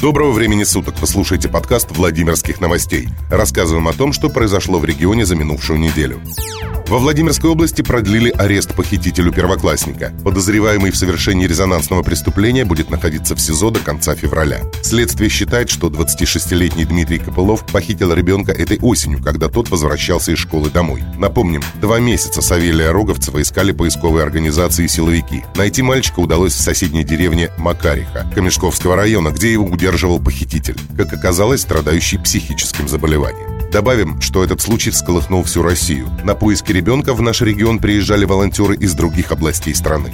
Доброго времени суток! Вы слушаете подкаст «Владимирских новостей». Рассказываем о том, что произошло в регионе за минувшую неделю. Во Владимирской области продлили арест похитителю первоклассника. Подозреваемый в совершении резонансного преступления будет находиться в СИЗО до конца февраля. Следствие считает, что 26-летний Дмитрий Копылов похитил ребенка этой осенью, когда тот возвращался из школы домой. Напомним, два месяца Савелия Роговцева искали поисковые организации и силовики. Найти мальчика удалось в соседней деревне Макариха, Камешковского района, где его удерживал похититель. Как оказалось, страдающий психическим заболеванием. Добавим, что этот случай всколыхнул всю Россию. На поиски ребенка в наш регион приезжали волонтеры из других областей страны.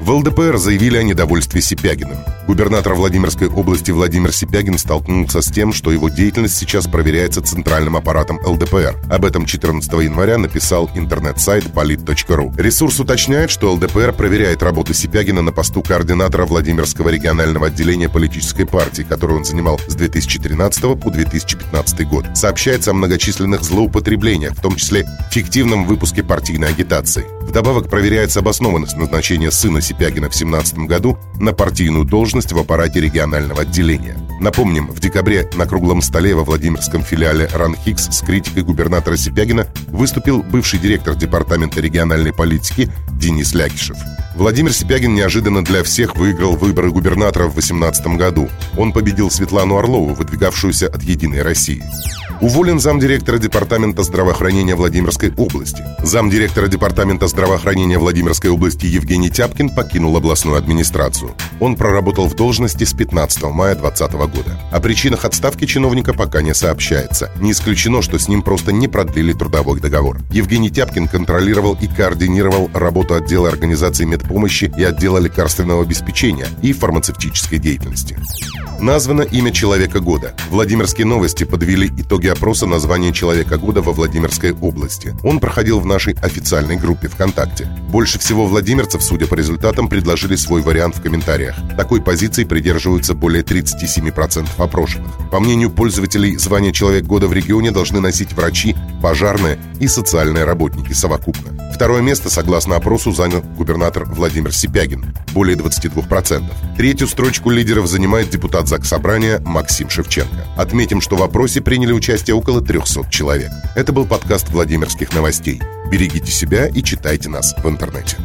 В ЛДПР заявили о недовольстве Сипягиным. Губернатор Владимирской области Владимир Сипягин столкнулся с тем, что его деятельность сейчас проверяется центральным аппаратом ЛДПР. Об этом 14 января написал интернет-сайт polit.ru. Ресурс уточняет, что ЛДПР проверяет работу Сипягина на посту координатора Владимирского регионального отделения политической партии, которую он занимал с 2013 по 2015 год. Сообщается о многочисленных злоупотреблениях, в том числе фиктивном выпуске партийной агитации. Вдобавок проверяется обоснованность назначения сына Сипягина в 2017 году на партийную должность в аппарате регионального отделения. Напомним, в декабре на круглом столе во Владимирском филиале РАНХИКС с критикой губернатора Сипягина выступил бывший директор Департамента региональной политики Денис Лякишев. Владимир Сипягин неожиданно для всех выиграл выборы губернатора в 2018 году. Он победил Светлану Орлову, выдвигавшуюся от «Единой России». Уволен замдиректора Департамента здравоохранения Владимирской области. Замдиректора Департамента здравоохранения Владимирской области Евгений Тяпкин покинул областную администрацию. Он проработал в должности с 15 мая 2020 года. О причинах отставки чиновника пока не сообщается. Не исключено, что с ним просто не продлили трудовой договор. Евгений Тяпкин контролировал и координировал работу отдела организации медпомощи и отдела лекарственного обеспечения и фармацевтической деятельности. Названо имя Человека года. Владимирские новости подвели итоги опроса названия Человека года во Владимирской области. Он проходил в нашей официальной группе ВКонтакте. Больше всего владимирцев, судя по результатам, предложили свой вариант в комментариях. Такой позиции придерживаются более 37% опрошенных. По мнению пользователей, звание Человек года в регионе должны носить врачи, пожарные и социальные работники совокупно. Второе место, согласно опросу, занял губернатор Владимир Сипягин – более 22%. Третью строчку лидеров занимает депутат Заксобрания Максим Шевченко. Отметим, что в опросе приняли участие около 300 человек. Это был подкаст Владимирских новостей. Берегите себя и читайте нас в интернете.